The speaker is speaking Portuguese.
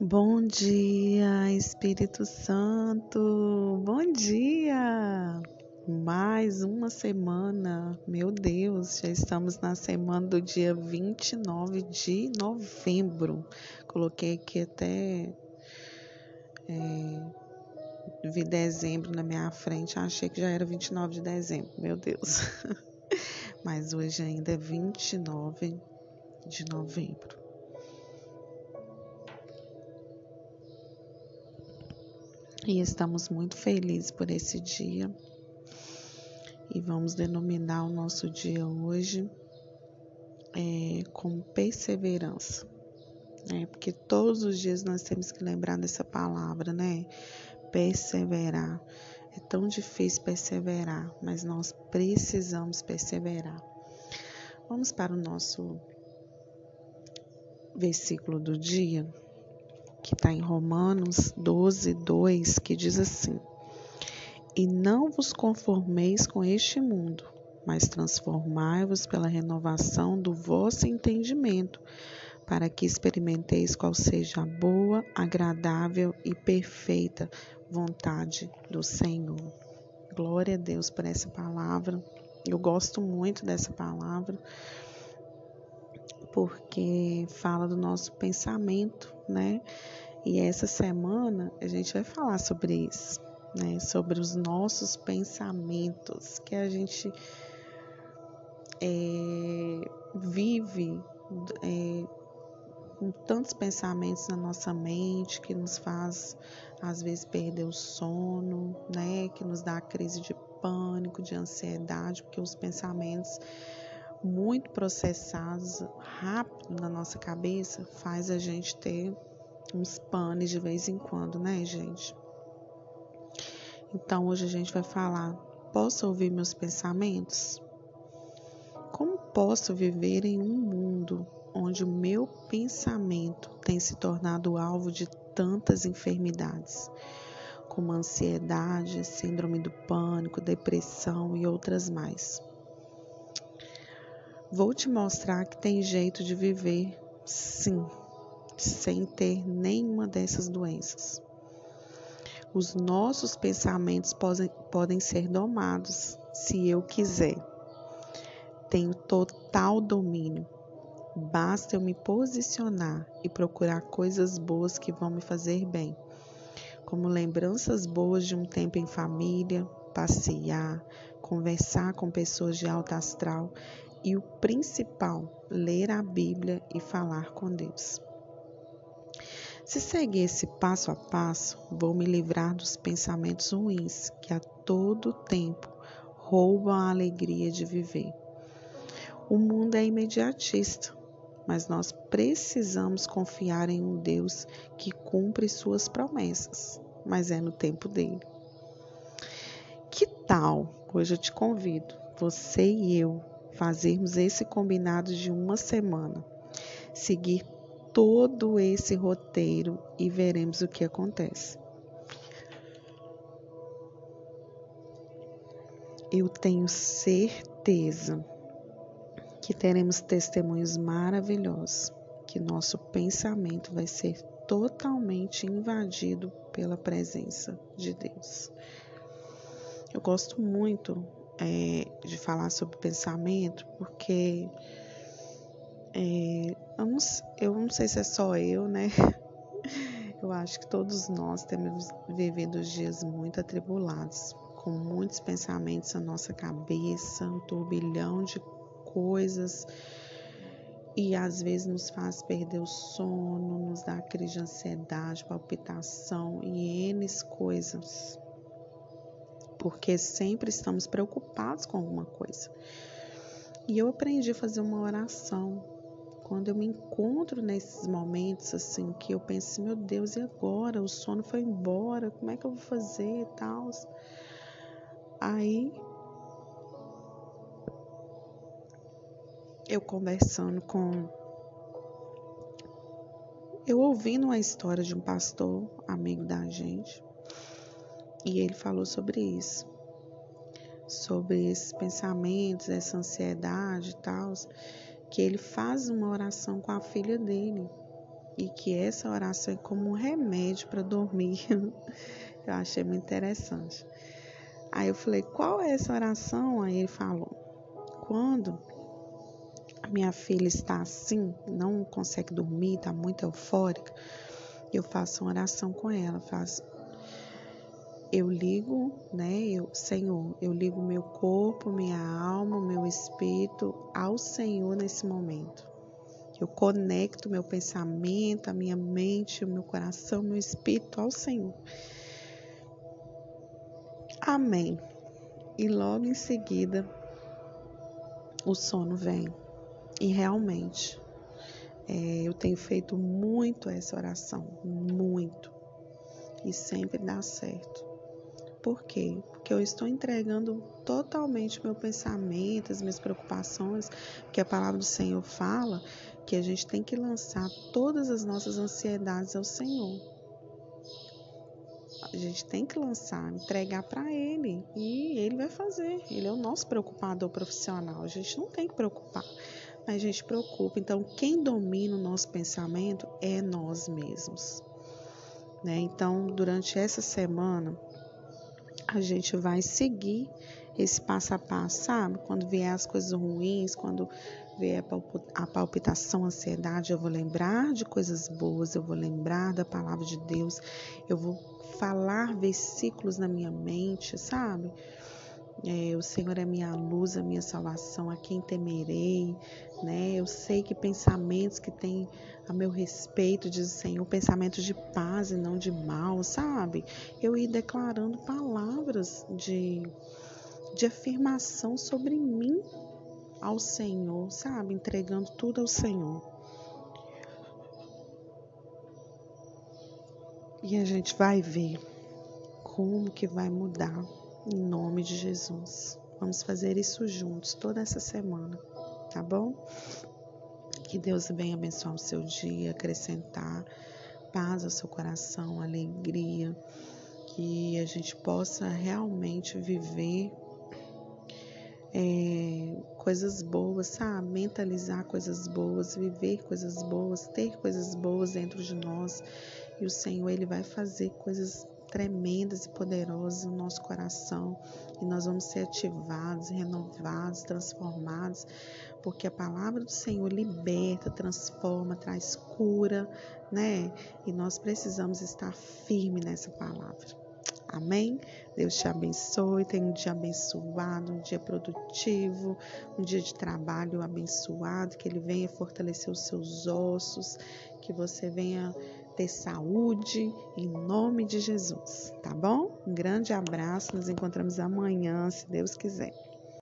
Bom dia, Espírito Santo. Bom dia. Mais uma semana. Meu Deus, já estamos na semana do dia 29 de novembro. Coloquei aqui até é, vi dezembro na minha frente. Achei que já era 29 de dezembro. Meu Deus. Mas hoje ainda é 29 de novembro. E estamos muito felizes por esse dia. E vamos denominar o nosso dia hoje é, com perseverança. Né? Porque todos os dias nós temos que lembrar dessa palavra, né? Perseverar. É tão difícil perseverar, mas nós precisamos perseverar. Vamos para o nosso versículo do dia que está em Romanos 12, 2, que diz assim: E não vos conformeis com este mundo, mas transformai-vos pela renovação do vosso entendimento, para que experimenteis qual seja a boa, agradável e perfeita vontade do Senhor. Glória a Deus por essa palavra. Eu gosto muito dessa palavra porque fala do nosso pensamento, né? E essa semana a gente vai falar sobre isso, né? Sobre os nossos pensamentos que a gente é, vive é, com tantos pensamentos na nossa mente que nos faz às vezes perder o sono, né? Que nos dá crise de pânico, de ansiedade, porque os pensamentos muito processados rápido na nossa cabeça faz a gente ter uns panes de vez em quando, né, gente? Então hoje a gente vai falar: posso ouvir meus pensamentos? Como posso viver em um mundo onde o meu pensamento tem se tornado alvo de tantas enfermidades, como ansiedade, síndrome do pânico, depressão e outras mais? Vou te mostrar que tem jeito de viver, sim, sem ter nenhuma dessas doenças. Os nossos pensamentos podem, podem ser domados se eu quiser. Tenho total domínio. Basta eu me posicionar e procurar coisas boas que vão me fazer bem, como lembranças boas de um tempo em família, passear, conversar com pessoas de alta astral e o principal, ler a Bíblia e falar com Deus. Se seguir esse passo a passo, vou me livrar dos pensamentos ruins que a todo tempo roubam a alegria de viver. O mundo é imediatista, mas nós precisamos confiar em um Deus que cumpre suas promessas, mas é no tempo dele. Que tal? Hoje eu te convido, você e eu, fazermos esse combinado de uma semana, seguir todo esse roteiro e veremos o que acontece. Eu tenho certeza que teremos testemunhos maravilhosos, que nosso pensamento vai ser totalmente invadido pela presença de Deus. Eu gosto muito é, de falar sobre pensamento, porque é, eu, não, eu não sei se é só eu, né? Eu acho que todos nós temos vivido dias muito atribulados, com muitos pensamentos na nossa cabeça, um turbilhão de coisas e às vezes nos faz perder o sono, nos dá crise de ansiedade, palpitação e N coisas porque sempre estamos preocupados com alguma coisa. E eu aprendi a fazer uma oração. Quando eu me encontro nesses momentos assim, que eu penso, assim, meu Deus, e agora? O sono foi embora, como é que eu vou fazer e tal? Aí eu conversando com. Eu ouvindo uma história de um pastor, amigo da gente, e ele falou sobre isso, sobre esses pensamentos, essa ansiedade e tal, que ele faz uma oração com a filha dele. e que essa oração é como um remédio para dormir. eu achei muito interessante. Aí eu falei: qual é essa oração? Aí ele falou: quando a minha filha está assim, não consegue dormir, está muito eufórica, eu faço uma oração com ela, faço eu ligo, né, eu, Senhor, eu ligo meu corpo, minha alma, meu espírito ao Senhor nesse momento. Eu conecto meu pensamento, a minha mente, o meu coração, meu espírito ao Senhor. Amém. E logo em seguida o sono vem. E realmente, é, eu tenho feito muito essa oração, muito. E sempre dá certo. Por quê? Porque eu estou entregando totalmente meu pensamento, as minhas preocupações, porque a palavra do Senhor fala que a gente tem que lançar todas as nossas ansiedades ao Senhor. A gente tem que lançar, entregar para Ele e Ele vai fazer. Ele é o nosso preocupador profissional. A gente não tem que preocupar, mas a gente preocupa. Então, quem domina o nosso pensamento é nós mesmos. Né? Então, durante essa semana, a gente vai seguir esse passo a passo, sabe? Quando vier as coisas ruins, quando vier a palpitação, a ansiedade, eu vou lembrar de coisas boas, eu vou lembrar da palavra de Deus, eu vou falar versículos na minha mente, sabe? É, o Senhor é minha luz, a minha salvação, a quem temerei, né? Eu sei que pensamentos que têm a meu respeito, diz o Senhor, pensamentos de paz e não de mal, sabe? Eu ir declarando palavras de, de afirmação sobre mim ao Senhor, sabe? Entregando tudo ao Senhor. E a gente vai ver como que vai mudar em nome de Jesus. Vamos fazer isso juntos toda essa semana, tá bom? Que Deus venha abençoar o seu dia, acrescentar paz ao seu coração, alegria, que a gente possa realmente viver é, coisas boas, sabe? Mentalizar coisas boas, viver coisas boas, ter coisas boas dentro de nós. E o Senhor, Ele vai fazer coisas tremendas e poderosas no nosso coração e nós vamos ser ativados, renovados, transformados, porque a palavra do Senhor liberta, transforma, traz cura, né? E nós precisamos estar firme nessa palavra. Amém? Deus te abençoe. Tenha um dia abençoado, um dia produtivo, um dia de trabalho abençoado. Que Ele venha fortalecer os seus ossos, que você venha ter saúde, em nome de Jesus, tá bom? Um grande abraço, nos encontramos amanhã, se Deus quiser.